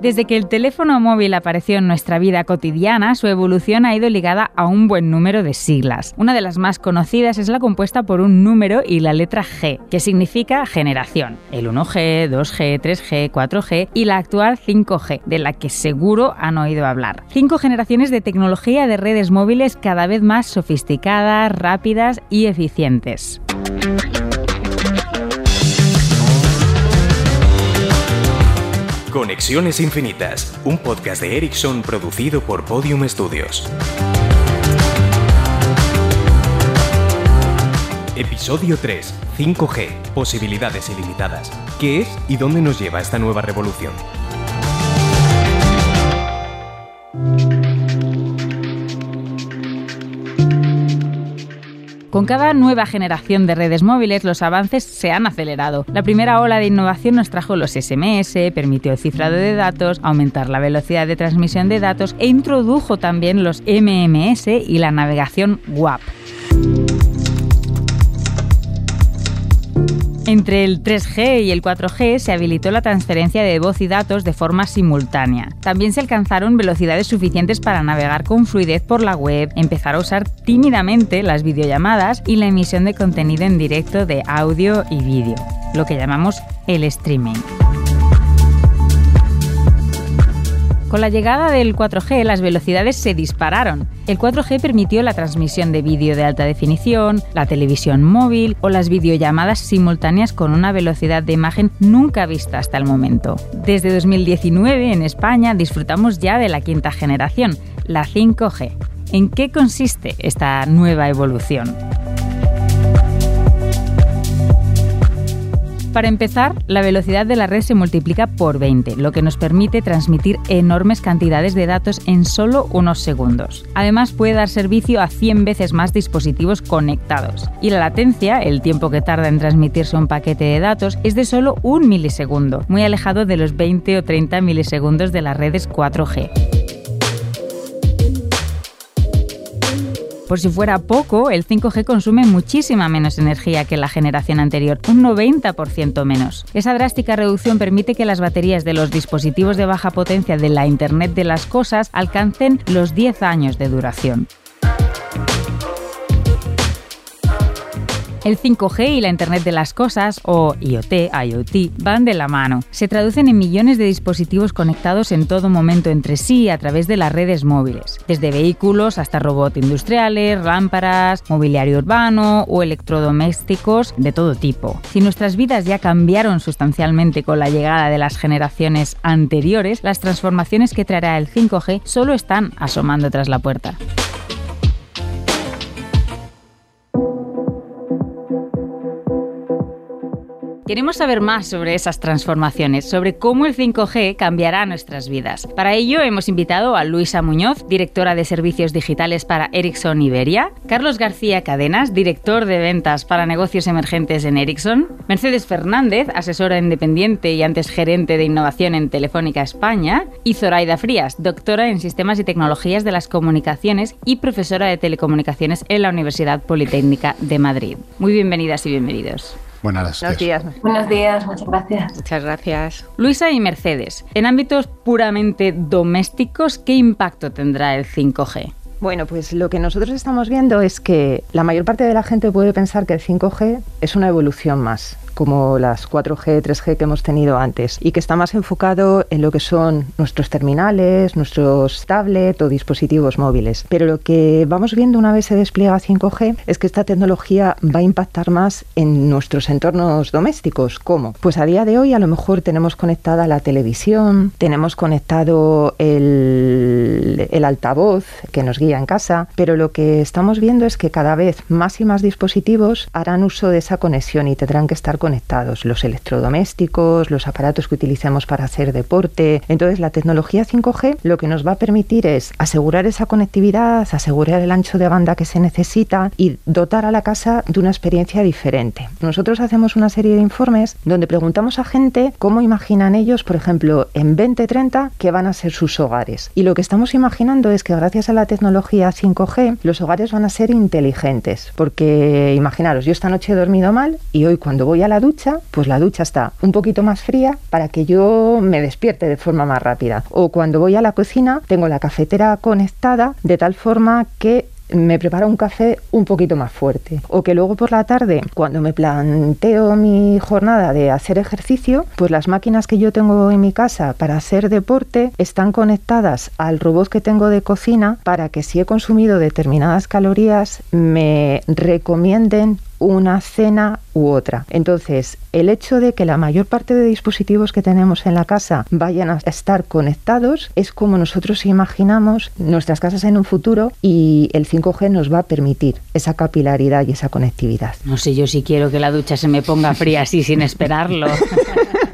Desde que el teléfono móvil apareció en nuestra vida cotidiana, su evolución ha ido ligada a un buen número de siglas. Una de las más conocidas es la compuesta por un número y la letra G, que significa generación. El 1G, 2G, 3G, 4G y la actual 5G, de la que seguro han oído hablar. Cinco generaciones de tecnología de redes móviles cada vez más sofisticadas, rápidas y eficientes. Conexiones Infinitas, un podcast de Ericsson producido por Podium Studios. Episodio 3. 5G. Posibilidades ilimitadas. ¿Qué es y dónde nos lleva esta nueva revolución? Con cada nueva generación de redes móviles los avances se han acelerado. La primera ola de innovación nos trajo los SMS, permitió el cifrado de datos, aumentar la velocidad de transmisión de datos e introdujo también los MMS y la navegación WAP. Entre el 3G y el 4G se habilitó la transferencia de voz y datos de forma simultánea. También se alcanzaron velocidades suficientes para navegar con fluidez por la web, empezar a usar tímidamente las videollamadas y la emisión de contenido en directo de audio y vídeo, lo que llamamos el streaming. Con la llegada del 4G las velocidades se dispararon. El 4G permitió la transmisión de vídeo de alta definición, la televisión móvil o las videollamadas simultáneas con una velocidad de imagen nunca vista hasta el momento. Desde 2019 en España disfrutamos ya de la quinta generación, la 5G. ¿En qué consiste esta nueva evolución? Para empezar, la velocidad de la red se multiplica por 20, lo que nos permite transmitir enormes cantidades de datos en solo unos segundos. Además, puede dar servicio a 100 veces más dispositivos conectados. Y la latencia, el tiempo que tarda en transmitirse un paquete de datos, es de solo un milisegundo, muy alejado de los 20 o 30 milisegundos de las redes 4G. Por si fuera poco, el 5G consume muchísima menos energía que la generación anterior, un 90% menos. Esa drástica reducción permite que las baterías de los dispositivos de baja potencia de la Internet de las Cosas alcancen los 10 años de duración. El 5G y la Internet de las Cosas, o IoT, IoT, van de la mano. Se traducen en millones de dispositivos conectados en todo momento entre sí a través de las redes móviles, desde vehículos hasta robots industriales, lámparas, mobiliario urbano o electrodomésticos de todo tipo. Si nuestras vidas ya cambiaron sustancialmente con la llegada de las generaciones anteriores, las transformaciones que traerá el 5G solo están asomando tras la puerta. Queremos saber más sobre esas transformaciones, sobre cómo el 5G cambiará nuestras vidas. Para ello hemos invitado a Luisa Muñoz, directora de servicios digitales para Ericsson Iberia, Carlos García Cadenas, director de ventas para negocios emergentes en Ericsson, Mercedes Fernández, asesora independiente y antes gerente de innovación en Telefónica España, y Zoraida Frías, doctora en sistemas y tecnologías de las comunicaciones y profesora de telecomunicaciones en la Universidad Politécnica de Madrid. Muy bienvenidas y bienvenidos. Buenos días. Buenos días, muchas gracias. Muchas gracias. Luisa y Mercedes, en ámbitos puramente domésticos, ¿qué impacto tendrá el 5G? Bueno, pues lo que nosotros estamos viendo es que la mayor parte de la gente puede pensar que el 5G es una evolución más como las 4G, 3G que hemos tenido antes y que está más enfocado en lo que son nuestros terminales, nuestros tablets o dispositivos móviles. Pero lo que vamos viendo una vez se despliega 5G es que esta tecnología va a impactar más en nuestros entornos domésticos. ¿Cómo? Pues a día de hoy a lo mejor tenemos conectada la televisión, tenemos conectado el, el altavoz que nos guía en casa, pero lo que estamos viendo es que cada vez más y más dispositivos harán uso de esa conexión y tendrán que estar conectados los electrodomésticos, los aparatos que utilicemos para hacer deporte. Entonces la tecnología 5G lo que nos va a permitir es asegurar esa conectividad, asegurar el ancho de banda que se necesita y dotar a la casa de una experiencia diferente. Nosotros hacemos una serie de informes donde preguntamos a gente cómo imaginan ellos, por ejemplo, en 2030, que van a ser sus hogares. Y lo que estamos imaginando es que gracias a la tecnología 5G, los hogares van a ser inteligentes. Porque imaginaros, yo esta noche he dormido mal y hoy cuando voy a la ducha, pues la ducha está un poquito más fría para que yo me despierte de forma más rápida. O cuando voy a la cocina, tengo la cafetera conectada de tal forma que me preparo un café un poquito más fuerte. O que luego por la tarde, cuando me planteo mi jornada de hacer ejercicio, pues las máquinas que yo tengo en mi casa para hacer deporte están conectadas al robot que tengo de cocina para que si he consumido determinadas calorías me recomienden una cena u otra. Entonces, el hecho de que la mayor parte de dispositivos que tenemos en la casa vayan a estar conectados es como nosotros imaginamos nuestras casas en un futuro y el 5G nos va a permitir esa capilaridad y esa conectividad. No sé, yo sí quiero que la ducha se me ponga fría así sin esperarlo.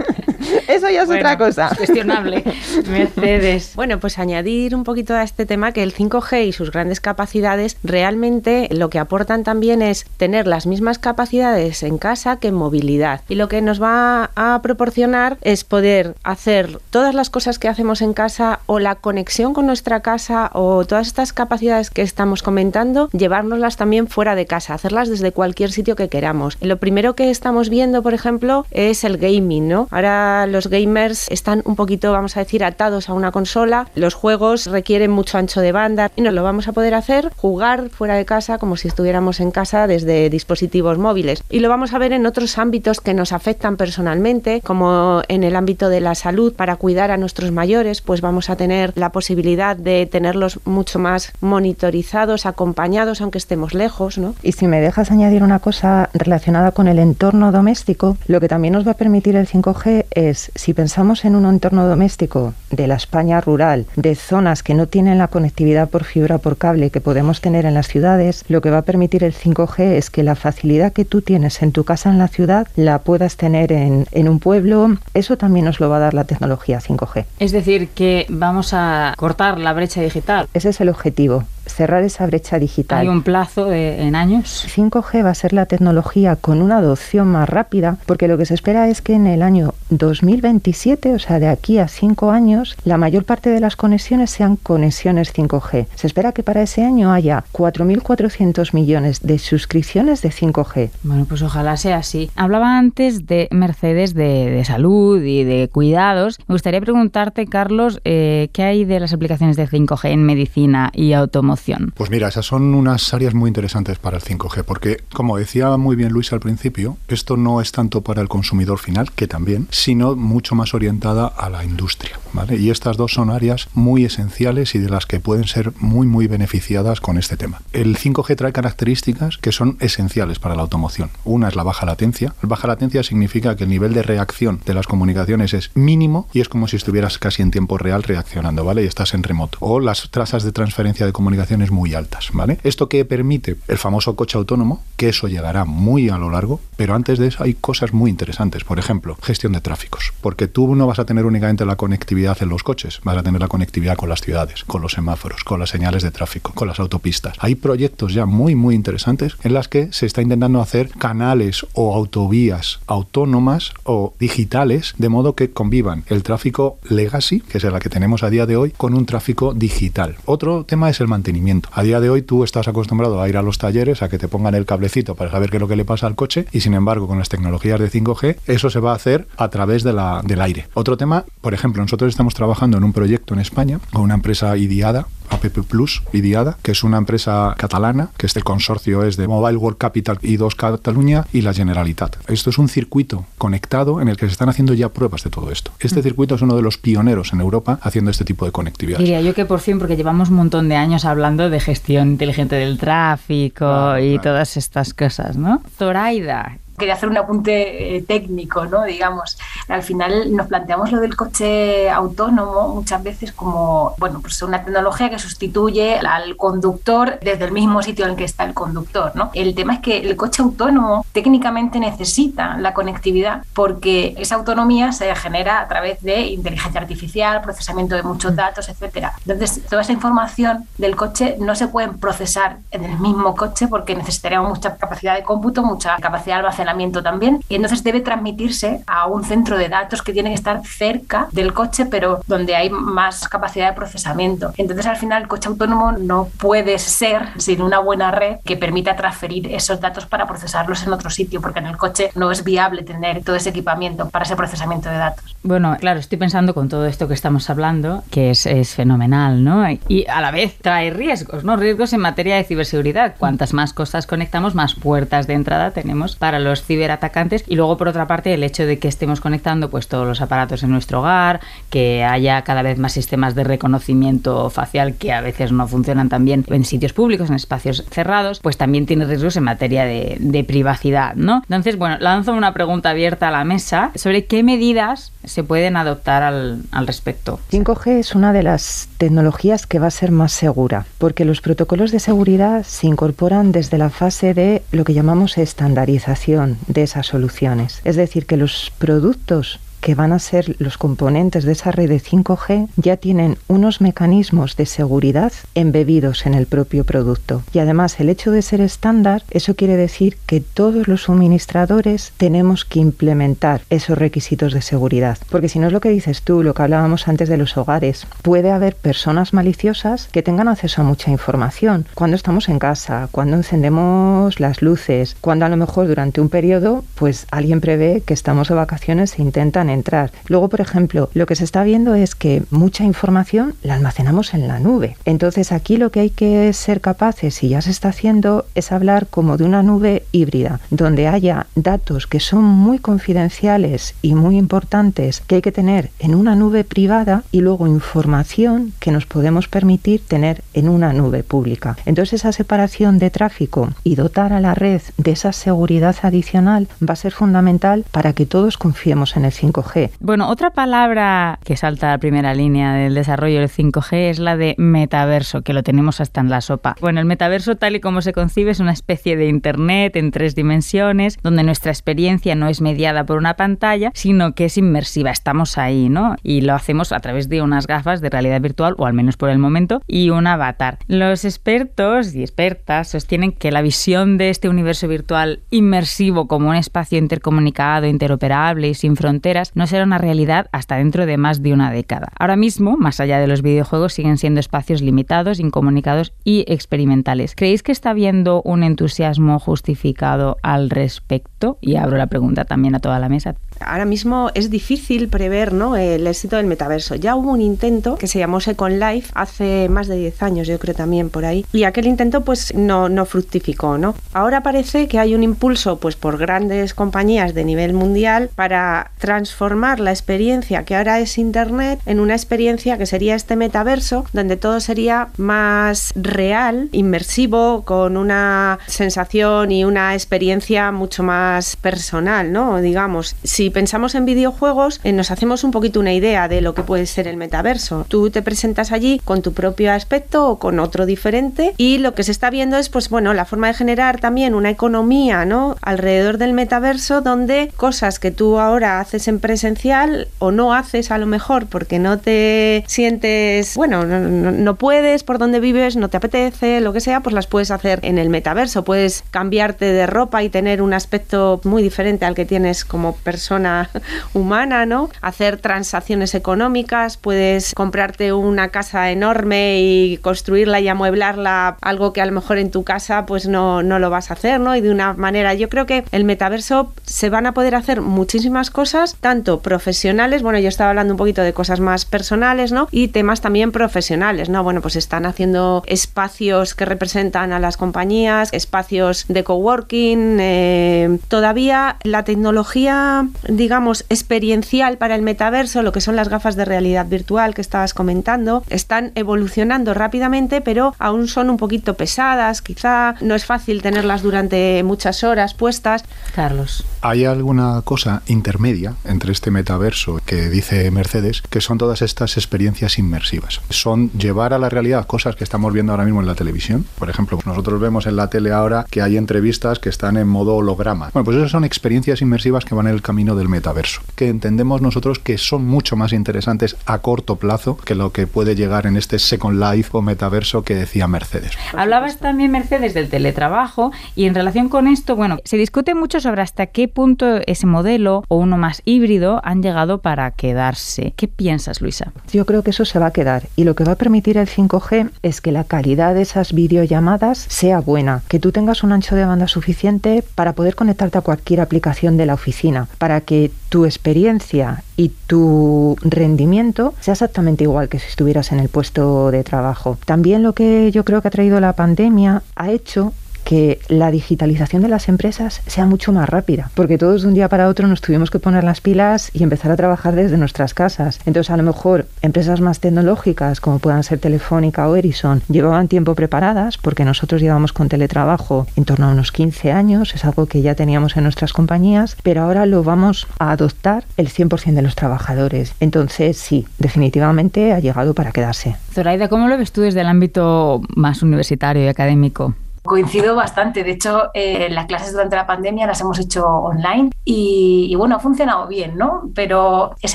Eso ya es otra cosa. cuestionable. Mercedes. Bueno, pues añadir un poquito a este tema que el 5G y sus grandes capacidades realmente lo que aportan también es tener las mismas capacidades en casa que en movilidad. Y lo que nos va a proporcionar es poder hacer todas las cosas que hacemos en casa o la conexión con nuestra casa o todas estas capacidades que estamos comentando, llevárnoslas también fuera de casa, hacerlas desde cualquier sitio que queramos. Lo primero que estamos viendo, por ejemplo, es el gaming, ¿no? Ahora los gamers están un poquito, vamos a decir, atados a una consola. Los juegos requieren mucho ancho de banda y nos lo vamos a poder hacer jugar fuera de casa como si estuviéramos en casa desde dispositivos móviles. Y lo vamos a ver en otros ámbitos que nos afectan personalmente, como en el ámbito de la salud, para cuidar a nuestros mayores, pues vamos a tener la posibilidad de tenerlos mucho más monitorizados, acompañados, aunque estemos lejos, ¿no? Y si me dejas añadir una cosa relacionada con el entorno doméstico, lo que también nos va a permitir el 5G es si pensamos en un entorno doméstico de la España rural, de zonas que no tienen la conectividad por fibra por cable que podemos tener en las ciudades, lo que va a permitir el 5G es que la facilidad que tú tienes en tu casa en la ciudad la puedas tener en, en un pueblo. Eso también nos lo va a dar la tecnología 5G. Es decir, que vamos a cortar la brecha digital. Ese es el objetivo cerrar esa brecha digital. ¿Hay un plazo de, en años? 5G va a ser la tecnología con una adopción más rápida, porque lo que se espera es que en el año 2027, o sea, de aquí a cinco años, la mayor parte de las conexiones sean conexiones 5G. Se espera que para ese año haya 4.400 millones de suscripciones de 5G. Bueno, pues ojalá sea así. Hablaba antes de Mercedes, de, de salud y de cuidados. Me gustaría preguntarte, Carlos, eh, ¿qué hay de las aplicaciones de 5G en medicina y automoción? Pues mira, esas son unas áreas muy interesantes para el 5G, porque como decía muy bien Luis al principio, esto no es tanto para el consumidor final, que también, sino mucho más orientada a la industria. ¿vale? Y estas dos son áreas muy esenciales y de las que pueden ser muy, muy beneficiadas con este tema. El 5G trae características que son esenciales para la automoción. Una es la baja latencia. Baja latencia significa que el nivel de reacción de las comunicaciones es mínimo y es como si estuvieras casi en tiempo real reaccionando, ¿vale? Y estás en remoto. O las tasas de transferencia de comunicación muy altas, ¿vale? Esto que permite el famoso coche autónomo, que eso llegará muy a lo largo, pero antes de eso hay cosas muy interesantes. Por ejemplo, gestión de tráficos, porque tú no vas a tener únicamente la conectividad en los coches, vas a tener la conectividad con las ciudades, con los semáforos, con las señales de tráfico, con las autopistas. Hay proyectos ya muy, muy interesantes en las que se está intentando hacer canales o autovías autónomas o digitales, de modo que convivan el tráfico legacy, que es el que tenemos a día de hoy, con un tráfico digital. Otro tema es el mantenimiento a día de hoy tú estás acostumbrado a ir a los talleres, a que te pongan el cablecito para saber qué es lo que le pasa al coche y sin embargo con las tecnologías de 5G eso se va a hacer a través de la, del aire. Otro tema, por ejemplo, nosotros estamos trabajando en un proyecto en España con una empresa IDIADA APP Plus, IDIADA, que es una empresa catalana, que este consorcio es de Mobile World Capital y 2 Cataluña y la Generalitat. Esto es un circuito conectado en el que se están haciendo ya pruebas de todo esto. Este mm. circuito es uno de los pioneros en Europa haciendo este tipo de conectividad. Diría yo que por fin, porque llevamos un montón de años hablando de gestión inteligente del tráfico y todas estas cosas, ¿no? Zoraida, Quería hacer un apunte eh, técnico, ¿no? Digamos, al final nos planteamos lo del coche autónomo muchas veces como, bueno, pues una tecnología que sustituye al conductor desde el mismo sitio en el que está el conductor, ¿no? El tema es que el coche autónomo técnicamente necesita la conectividad porque esa autonomía se genera a través de inteligencia artificial, procesamiento de muchos mm. datos, etcétera. Entonces, toda esa información del coche no se puede procesar en el mismo coche porque necesitaríamos mucha capacidad de cómputo, mucha capacidad de almacenamiento también, y entonces debe transmitirse a un centro de datos que tiene que estar cerca del coche, pero donde hay más capacidad de procesamiento. Entonces, al final, el coche autónomo no puede ser sin una buena red que permita transferir esos datos para procesarlos en otro sitio, porque en el coche no es viable tener todo ese equipamiento para ese procesamiento de datos. Bueno, claro, estoy pensando con todo esto que estamos hablando, que es, es fenomenal, ¿no? Y a la vez trae riesgos, ¿no? Riesgos en materia de ciberseguridad. Cuantas más cosas conectamos, más puertas de entrada tenemos para los ciberatacantes. Y luego, por otra parte, el hecho de que estemos conectando pues todos los aparatos en nuestro hogar, que haya cada vez más sistemas de reconocimiento facial que a veces no funcionan tan bien en sitios públicos, en espacios cerrados, pues también tiene riesgos en materia de, privacidad, ¿no? Entonces, bueno, lanzo una pregunta abierta a la mesa sobre qué medidas se pueden adoptar al respecto. 5G es una de las tecnologías que va a ser más segura, porque los protocolos de seguridad se incorporan desde la fase de lo que llamamos estandarización de esas soluciones. Es decir, que los productos que van a ser los componentes de esa red de 5G ya tienen unos mecanismos de seguridad embebidos en el propio producto. Y además el hecho de ser estándar, eso quiere decir que todos los suministradores tenemos que implementar esos requisitos de seguridad. Porque si no es lo que dices tú, lo que hablábamos antes de los hogares, puede haber personas maliciosas que tengan acceso a mucha información. Cuando estamos en casa, cuando encendemos las luces, cuando a lo mejor durante un periodo, pues alguien prevé que estamos de vacaciones e intentan entrar. Luego, por ejemplo, lo que se está viendo es que mucha información la almacenamos en la nube. Entonces aquí lo que hay que ser capaces, y ya se está haciendo, es hablar como de una nube híbrida, donde haya datos que son muy confidenciales y muy importantes que hay que tener en una nube privada y luego información que nos podemos permitir tener en una nube pública. Entonces esa separación de tráfico y dotar a la red de esa seguridad adicional va a ser fundamental para que todos confiemos en el 5G bueno, otra palabra que salta a la primera línea del desarrollo del 5G es la de metaverso, que lo tenemos hasta en la sopa. Bueno, el metaverso tal y como se concibe es una especie de Internet en tres dimensiones, donde nuestra experiencia no es mediada por una pantalla, sino que es inmersiva, estamos ahí, ¿no? Y lo hacemos a través de unas gafas de realidad virtual, o al menos por el momento, y un avatar. Los expertos y expertas sostienen que la visión de este universo virtual inmersivo como un espacio intercomunicado, interoperable y sin fronteras no será una realidad hasta dentro de más de una década. Ahora mismo, más allá de los videojuegos, siguen siendo espacios limitados, incomunicados y experimentales. ¿Creéis que está habiendo un entusiasmo justificado al respecto? Y abro la pregunta también a toda la mesa. Ahora mismo es difícil prever ¿no? el éxito del metaverso. Ya hubo un intento que se llamó Second Life hace más de 10 años, yo creo también por ahí, y aquel intento pues no, no fructificó. ¿no? Ahora parece que hay un impulso pues por grandes compañías de nivel mundial para transformar la experiencia que ahora es Internet en una experiencia que sería este metaverso, donde todo sería más real, inmersivo, con una sensación y una experiencia mucho más personal, ¿no? Digamos, si pensamos en videojuegos, eh, nos hacemos un poquito una idea de lo que puede ser el metaverso. Tú te presentas allí con tu propio aspecto o con otro diferente y lo que se está viendo es, pues bueno, la forma de generar también una economía, ¿no? Alrededor del metaverso donde cosas que tú ahora haces en presencial o no haces a lo mejor porque no te sientes, bueno, no, puedes por donde vives, no te apetece, lo que sea, pues las puedes hacer en el metaverso. Puedes cambiarte de ropa y tener un aspecto muy diferente al que tienes como persona humana, ¿no? Hacer transacciones económicas, puedes comprarte una casa enorme y construirla y amueblarla, algo que a lo mejor en tu casa pues no, no lo vas a hacer, ¿no? Y de una manera, yo creo que el metaverso se van a poder hacer muchísimas cosas, tanto profesionales, bueno, yo estaba hablando un poquito de cosas más personales, ¿no? Y temas también profesionales, ¿no? Bueno, pues están haciendo espacios que representan a las compañías, espacios de coworking, eh, todavía la tecnología digamos, experiencial para el metaverso, lo que son las gafas de realidad virtual que estabas comentando, están evolucionando rápidamente, pero aún son un poquito pesadas, quizá no es fácil tenerlas durante muchas horas puestas. Carlos. Hay alguna cosa intermedia entre este metaverso que dice Mercedes, que son todas estas experiencias inmersivas. Son llevar a la realidad cosas que estamos viendo ahora mismo en la televisión. Por ejemplo, nosotros vemos en la tele ahora que hay entrevistas que están en modo holograma. Bueno, pues esas son experiencias inmersivas que van en el camino del metaverso, que entendemos nosotros que son mucho más interesantes a corto plazo que lo que puede llegar en este Second Life o metaverso que decía Mercedes. Hablabas también, Mercedes, del teletrabajo y en relación con esto, bueno, se discute mucho sobre hasta qué punto ese modelo o uno más híbrido han llegado para quedarse. ¿Qué piensas, Luisa? Yo creo que eso se va a quedar y lo que va a permitir el 5G es que la calidad de esas videollamadas sea buena, que tú tengas un ancho de banda suficiente para poder conectarte a cualquier aplicación de la oficina, para que tu experiencia y tu rendimiento sea exactamente igual que si estuvieras en el puesto de trabajo. También lo que yo creo que ha traído la pandemia ha hecho que la digitalización de las empresas sea mucho más rápida, porque todos de un día para otro nos tuvimos que poner las pilas y empezar a trabajar desde nuestras casas. Entonces, a lo mejor empresas más tecnológicas, como puedan ser Telefónica o Ericsson, llevaban tiempo preparadas, porque nosotros llevamos con teletrabajo en torno a unos 15 años, es algo que ya teníamos en nuestras compañías, pero ahora lo vamos a adoptar el 100% de los trabajadores. Entonces, sí, definitivamente ha llegado para quedarse. Zoraida, ¿cómo lo ves tú desde el ámbito más universitario y académico? Coincido bastante. De hecho, eh, las clases durante la pandemia las hemos hecho online y, y, bueno, ha funcionado bien, ¿no? Pero es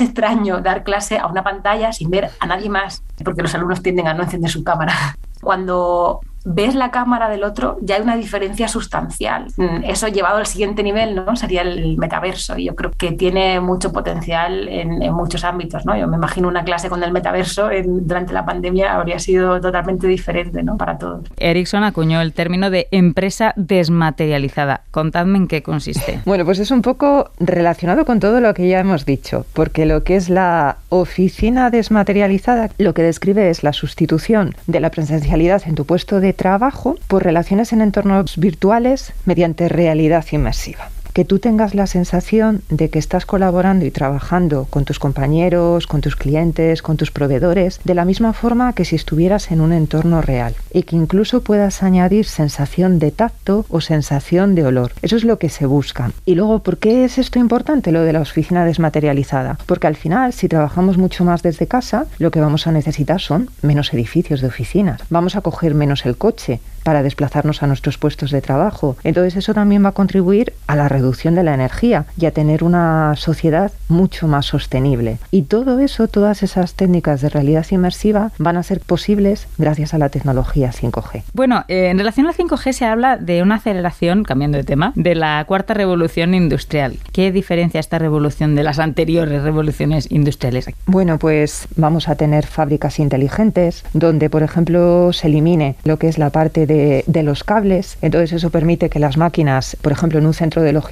extraño dar clase a una pantalla sin ver a nadie más, porque los alumnos tienden a no encender su cámara. Cuando ves la cámara del otro, ya hay una diferencia sustancial. Mm, eso llevado al siguiente nivel, ¿no? Sería el metaverso. Y yo creo que tiene mucho potencial en, en muchos ámbitos, ¿no? Yo me imagino una clase con el metaverso en, durante la pandemia habría sido totalmente diferente, ¿no? Para todos. Ericsson acuñó el término de empresa desmaterializada. Contadme en qué consiste. Bueno, pues es un poco relacionado con todo lo que ya hemos dicho, porque lo que es la oficina desmaterializada, lo que describe es la sustitución de la presencialidad en tu puesto de trabajo por relaciones en entornos virtuales mediante realidad inmersiva que tú tengas la sensación de que estás colaborando y trabajando con tus compañeros, con tus clientes, con tus proveedores, de la misma forma que si estuvieras en un entorno real y que incluso puedas añadir sensación de tacto o sensación de olor. Eso es lo que se busca. Y luego, ¿por qué es esto importante, lo de la oficina desmaterializada? Porque al final, si trabajamos mucho más desde casa, lo que vamos a necesitar son menos edificios de oficinas. Vamos a coger menos el coche para desplazarnos a nuestros puestos de trabajo. Entonces eso también va a contribuir a la reducción de la energía y a tener una sociedad mucho más sostenible. Y todo eso, todas esas técnicas de realidad inmersiva van a ser posibles gracias a la tecnología 5G. Bueno, eh, en relación al 5G se habla de una aceleración, cambiando de tema, de la cuarta revolución industrial. ¿Qué diferencia esta revolución de las anteriores revoluciones industriales? Bueno, pues vamos a tener fábricas inteligentes donde, por ejemplo, se elimine lo que es la parte de, de, los cables. Entonces eso permite que las máquinas, por ejemplo, en un centro de logística,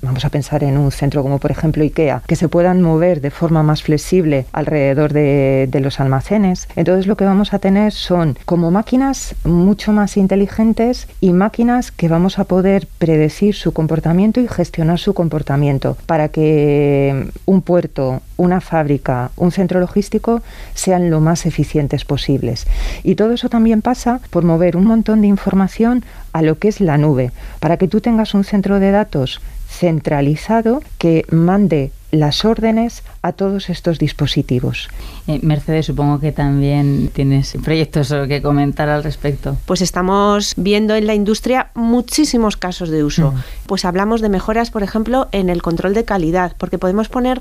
vamos a pensar en un centro como por ejemplo IKEA, que se puedan mover de forma más flexible alrededor de, de los almacenes. Entonces lo que vamos a tener son como máquinas mucho más inteligentes y máquinas que vamos a poder predecir su comportamiento y gestionar su comportamiento para que un puerto, una fábrica, un centro logístico sean lo más eficientes posibles. Y todo eso también pasa por mover un montón de información a lo que es la nube, para que tú tengas un centro de datos centralizado que mande las órdenes a todos estos dispositivos. Eh, Mercedes, supongo que también tienes proyectos que comentar al respecto. Pues estamos viendo en la industria muchísimos casos de uso. Mm. Pues hablamos de mejoras, por ejemplo, en el control de calidad, porque podemos poner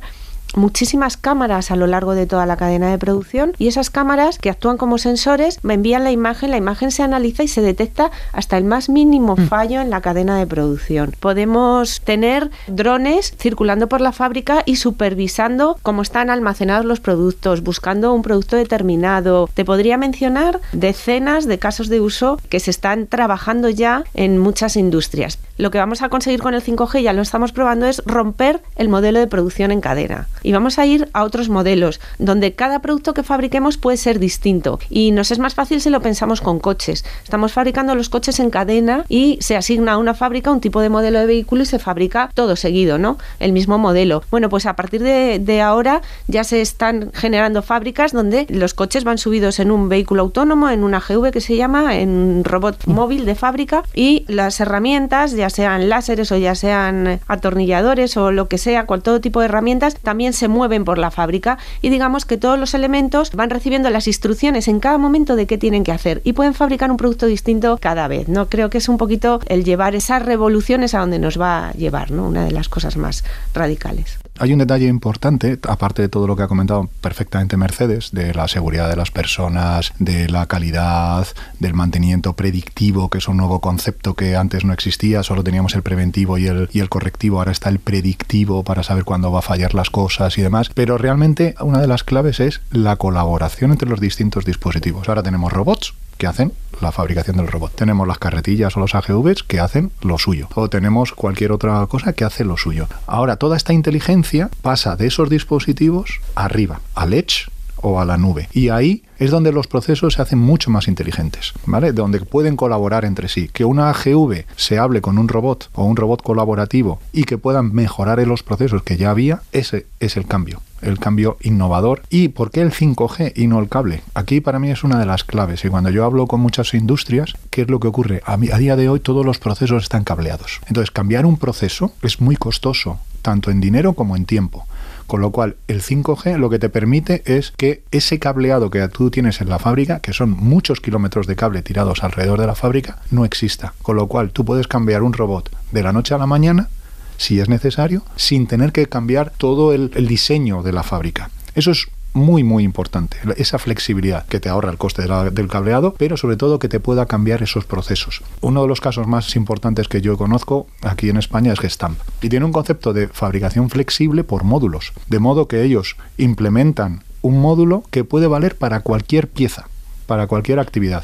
muchísimas cámaras a lo largo de toda la cadena de producción y esas cámaras que actúan como sensores me envían la imagen, la imagen se analiza y se detecta hasta el más mínimo fallo en la cadena de producción. Podemos tener drones circulando por la fábrica y supervisando cómo están almacenados los productos, buscando un producto determinado. Te podría mencionar decenas de casos de uso que se están trabajando ya en muchas industrias. Lo que vamos a conseguir con el 5G, ya lo estamos probando, es romper el modelo de producción en cadena. Y vamos a ir a otros modelos donde cada producto que fabriquemos puede ser distinto y nos es más fácil si lo pensamos con coches. Estamos fabricando los coches en cadena y se asigna a una fábrica un tipo de modelo de vehículo y se fabrica todo seguido, ¿no? El mismo modelo. Bueno, pues a partir de, ahora ya se están generando fábricas donde los coches van subidos en un vehículo autónomo, en una GV que se llama, en un robot móvil de fábrica y las herramientas, ya sean láseres o ya sean atornilladores o lo que sea, cual todo tipo de herramientas, también se mueven por la fábrica y digamos que todos los elementos van recibiendo las instrucciones en cada momento de qué tienen que hacer y pueden fabricar un producto distinto cada vez. No creo que es un poquito el llevar esas revoluciones a donde nos va a llevar, ¿no? Una de las cosas más radicales. Hay un detalle importante, aparte de todo lo que ha comentado perfectamente Mercedes, de la seguridad de las personas, de la calidad, del mantenimiento predictivo, que es un nuevo concepto que antes no existía, solo teníamos el preventivo y el, y el correctivo, ahora está el predictivo para saber cuándo va a fallar las cosas y demás. Pero realmente una de las claves es la colaboración entre los distintos dispositivos. Ahora tenemos robots que hacen la fabricación del robot. Tenemos las carretillas o los AGVs que hacen lo suyo. O tenemos cualquier otra cosa que hace lo suyo. Ahora, toda esta inteligencia pasa de esos dispositivos arriba, al edge o a la nube. Y ahí es donde los procesos se hacen mucho más inteligentes, ¿vale? Donde pueden colaborar entre sí. Que una AGV se hable con un robot o un robot colaborativo y que puedan mejorar en los procesos que ya había, ese es el cambio el cambio innovador. ¿Y por qué el 5G y no el cable? Aquí para mí es una de las claves. Y cuando yo hablo con muchas industrias, ¿qué es lo que ocurre? A, a día de hoy todos los procesos están cableados. Entonces cambiar un proceso es muy costoso, tanto en dinero como en tiempo. Con lo cual, el 5G lo que te permite es que ese cableado que tú tienes en la fábrica, que son muchos kilómetros de cable tirados alrededor de la fábrica, no exista. Con lo cual, tú puedes cambiar un robot de la noche a la mañana, si es necesario, sin tener que cambiar todo el, diseño de la fábrica. Eso es muy muy importante, esa flexibilidad que te ahorra el coste del cableado, pero sobre todo que te pueda cambiar esos procesos. Uno de los casos más importantes que yo conozco aquí en España es Gestamp y tiene un concepto de fabricación flexible por módulos, de modo que ellos implementan un módulo que puede valer para cualquier pieza, para cualquier actividad.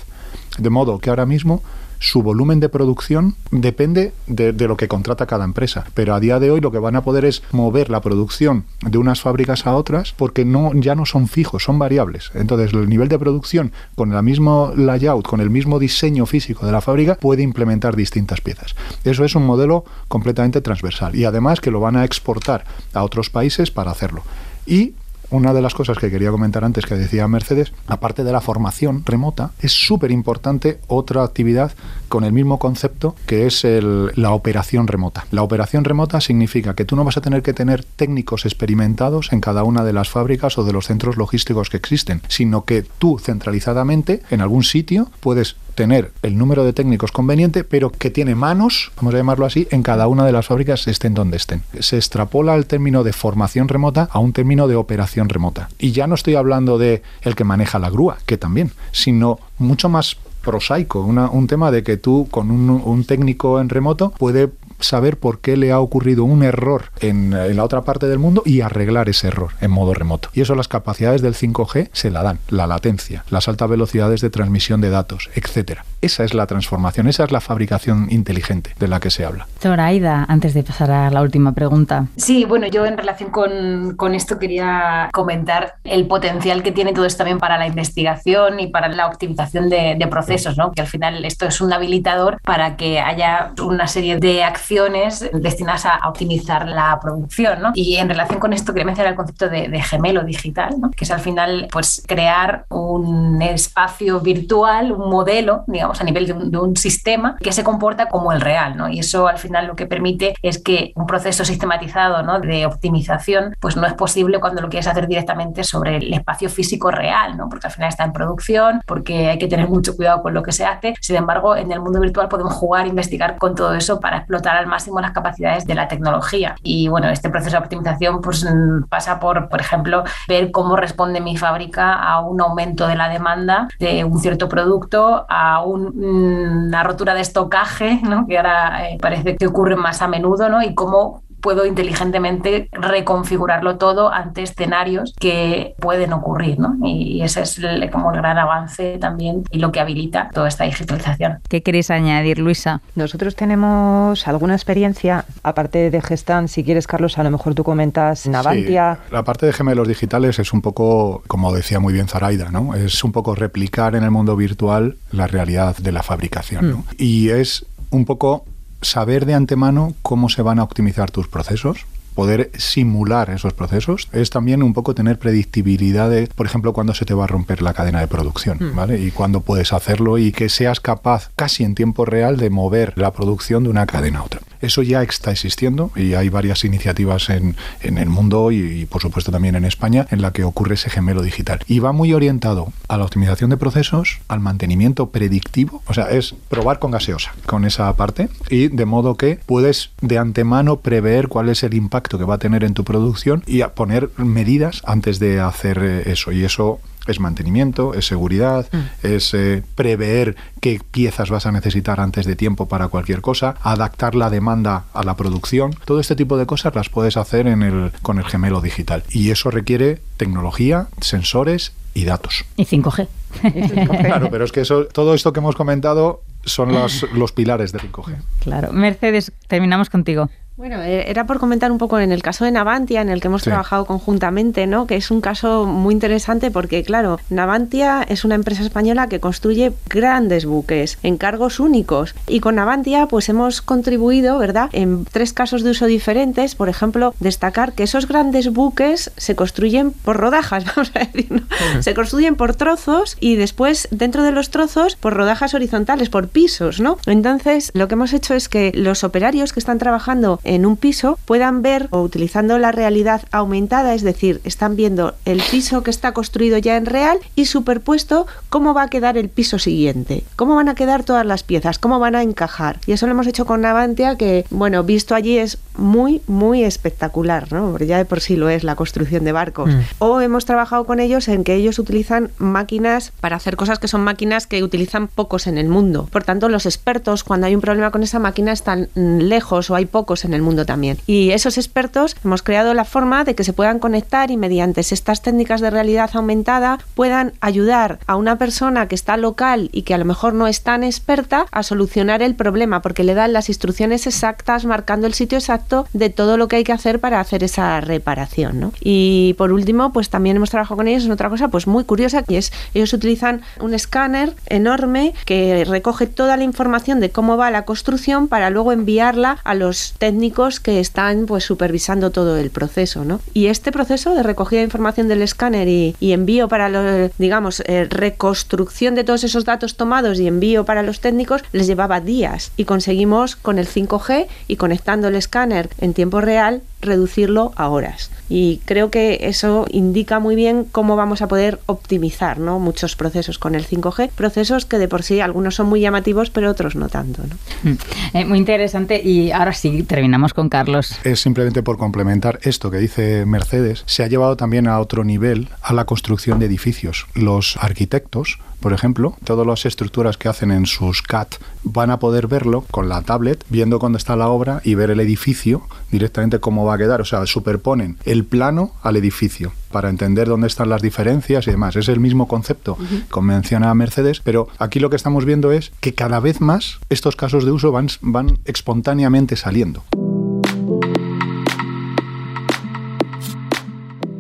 De modo que ahora mismo su volumen de producción depende de, lo que contrata cada empresa. Pero a día de hoy lo que van a poder es mover la producción de unas fábricas a otras porque no, ya no son fijos, son variables. Entonces el nivel de producción con el mismo layout, con el mismo diseño físico de la fábrica, puede implementar distintas piezas. Eso es un modelo completamente transversal y además que lo van a exportar a otros países para hacerlo. Y una de las cosas que quería comentar antes que decía Mercedes, aparte de la formación remota, es súper importante otra actividad con el mismo concepto que es la operación remota. La operación remota significa que tú no vas a tener que tener técnicos experimentados en cada una de las fábricas o de los centros logísticos que existen, sino que tú centralizadamente en algún sitio puedes tener el número de técnicos conveniente, pero que tiene manos, vamos a llamarlo así, en cada una de las fábricas estén donde estén. Se extrapola el término de formación remota a un término de operación remota. Y ya no estoy hablando de el que maneja la grúa, que también, sino mucho más prosaico, un tema de que tú con un, un técnico en remoto puede saber por qué le ha ocurrido un error en, en, la otra parte del mundo y arreglar ese error en modo remoto. Y eso las capacidades del 5G se la dan, la latencia, las altas velocidades de transmisión de datos, etcétera. Esa es la transformación, esa es la fabricación inteligente de la que se habla. Zoraida, antes de pasar a la última pregunta. Sí, bueno, yo en relación con, con esto quería comentar el potencial que tiene todo esto también para la investigación y para la optimización de, de procesos, ¿no? que al final esto es un habilitador para que haya una serie de acciones destinadas a optimizar la producción. ¿no? Y en relación con esto quería mencionar el concepto de, de gemelo digital, ¿no? que es al final pues, crear un espacio virtual, un modelo, digamos, a nivel de un, de un, sistema que se comporta como el real. ¿no? Y eso al final lo que permite es que un proceso sistematizado ¿no? de optimización pues no es posible cuando lo quieres hacer directamente sobre el espacio físico real, ¿no? porque al final está en producción, porque hay que tener mucho cuidado con lo que se hace. Sin embargo, en el mundo virtual podemos jugar, investigar con todo eso para explotar al máximo las capacidades de la tecnología. Y bueno, este proceso de optimización pues, pasa por, por ejemplo, ver cómo responde mi fábrica a un aumento de la demanda de un cierto producto, a un, una rotura de estocaje, ¿no? que ahora eh, parece que ocurre más a menudo, ¿no? y cómo puedo inteligentemente reconfigurarlo todo ante escenarios que pueden ocurrir, ¿no? Y ese es como el gran avance también y lo que habilita toda esta digitalización. ¿Qué queréis añadir, Luisa? Nosotros tenemos alguna experiencia, aparte de Gestan, si quieres, Carlos, a lo mejor tú comentas Navantia. la parte de gemelos digitales es un poco, como decía muy bien Zaraida, ¿no? Es un poco replicar en el mundo virtual la realidad de la fabricación, ¿no? Mm. Y es un poco saber de antemano cómo se van a optimizar tus procesos, poder simular esos procesos es también un poco tener predictibilidad de, por ejemplo, cuando se te va a romper la cadena de producción, mm. ¿vale? Y cuándo puedes hacerlo y que seas capaz casi en tiempo real de mover la producción de una cadena a otra. Eso ya está existiendo y hay varias iniciativas en, en el mundo y, por supuesto también en España en la que ocurre ese gemelo digital. Y va muy orientado a la optimización de procesos, al mantenimiento predictivo, o sea, es probar con gaseosa, con esa parte, y de modo que puedes de antemano prever cuál es el impacto que va a tener en tu producción y a poner medidas antes de hacer eh, eso. Y eso es mantenimiento, es seguridad, mm. es eh, prever qué piezas vas a necesitar antes de tiempo para cualquier cosa, adaptar la demanda a la producción. Todo este tipo de cosas las puedes hacer en el, con el gemelo digital. Y eso requiere tecnología, sensores y datos. Y 5G. claro, pero es que eso, todo esto que hemos comentado son los, los pilares de 5G. Claro. Mercedes, terminamos contigo. Bueno, e-, era por comentar un poco en el caso de Navantia, en el que hemos trabajado conjuntamente, ¿no? Que es un caso muy interesante porque, claro, Navantia es una empresa española que construye grandes buques, encargos únicos. Y con Navantia, pues hemos contribuido, ¿verdad?, en tres casos de uso diferentes. Por ejemplo, destacar que esos grandes buques se construyen por rodajas, vamos a decir, ¿no? Se construyen por trozos y después, dentro de los trozos, por rodajas horizontales, por pisos, ¿no? Entonces, lo que hemos hecho es que los operarios que están trabajando en un piso puedan ver o utilizando la realidad aumentada, es decir, están viendo el piso que está construido ya en real y superpuesto cómo va a quedar el piso siguiente, cómo van a quedar todas las piezas, cómo van a encajar. Y eso lo hemos hecho con Navantia que, bueno, visto allí es muy, muy espectacular, ¿no? Porque ya de por sí lo es la construcción de barcos. Mm. O hemos trabajado con ellos en que ellos utilizan máquinas para hacer cosas que son máquinas que utilizan pocos en el mundo. Por tanto, los expertos, cuando hay un problema con esa máquina, están lejos o hay pocos en el mundo también. Y esos expertos hemos creado la forma de que se puedan conectar y mediante estas técnicas de realidad aumentada puedan ayudar a una persona que está local y que a lo mejor no es tan experta a solucionar el problema porque le dan las instrucciones exactas marcando el sitio exacto de todo lo que hay que hacer para hacer esa reparación. ¿no? Y por último, pues también hemos trabajado con ellos en otra cosa pues muy curiosa que es ellos utilizan un escáner enorme que recoge toda la información de cómo va la construcción para luego enviarla a los técnicos que están pues supervisando todo el proceso, ¿no? Y este proceso de recogida de información del escáner y, envío para los, digamos, eh, reconstrucción de todos esos datos tomados y envío para los técnicos les llevaba días y conseguimos con el 5G y conectando el escáner en tiempo real reducirlo a horas. Y creo que eso indica muy bien cómo vamos a poder optimizar ¿no? muchos procesos con el 5G, procesos que de por sí algunos son muy llamativos, pero otros no tanto. ¿no? Mm. Eh, muy interesante y ahora sí, terminamos con Carlos. Es simplemente por complementar esto que dice Mercedes, se ha llevado también a otro nivel a la construcción de edificios. Los arquitectos por ejemplo, todas las estructuras que hacen en sus CAT van a poder verlo con la tablet, viendo dónde está la obra y ver el edificio directamente cómo va a quedar. O sea, superponen el plano al edificio para entender dónde están las diferencias y demás. Es el mismo concepto, como menciona Mercedes, pero aquí lo que estamos viendo es que cada vez más estos casos de uso van, van espontáneamente saliendo.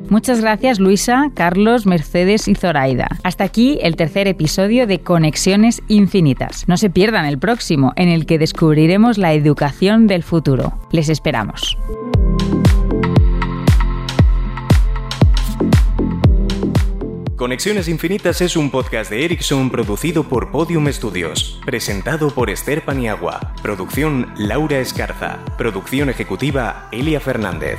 Muchas gracias Luisa, Carlos, Mercedes y Zoraida. Hasta aquí el tercer episodio de Conexiones Infinitas. No se pierdan el próximo, en el que descubriremos la educación del futuro. Les esperamos. Conexiones Infinitas es un podcast de Ericsson producido por Podium Studios, presentado por Esther Paniagua, producción Laura Escarza, producción ejecutiva Elia Fernández.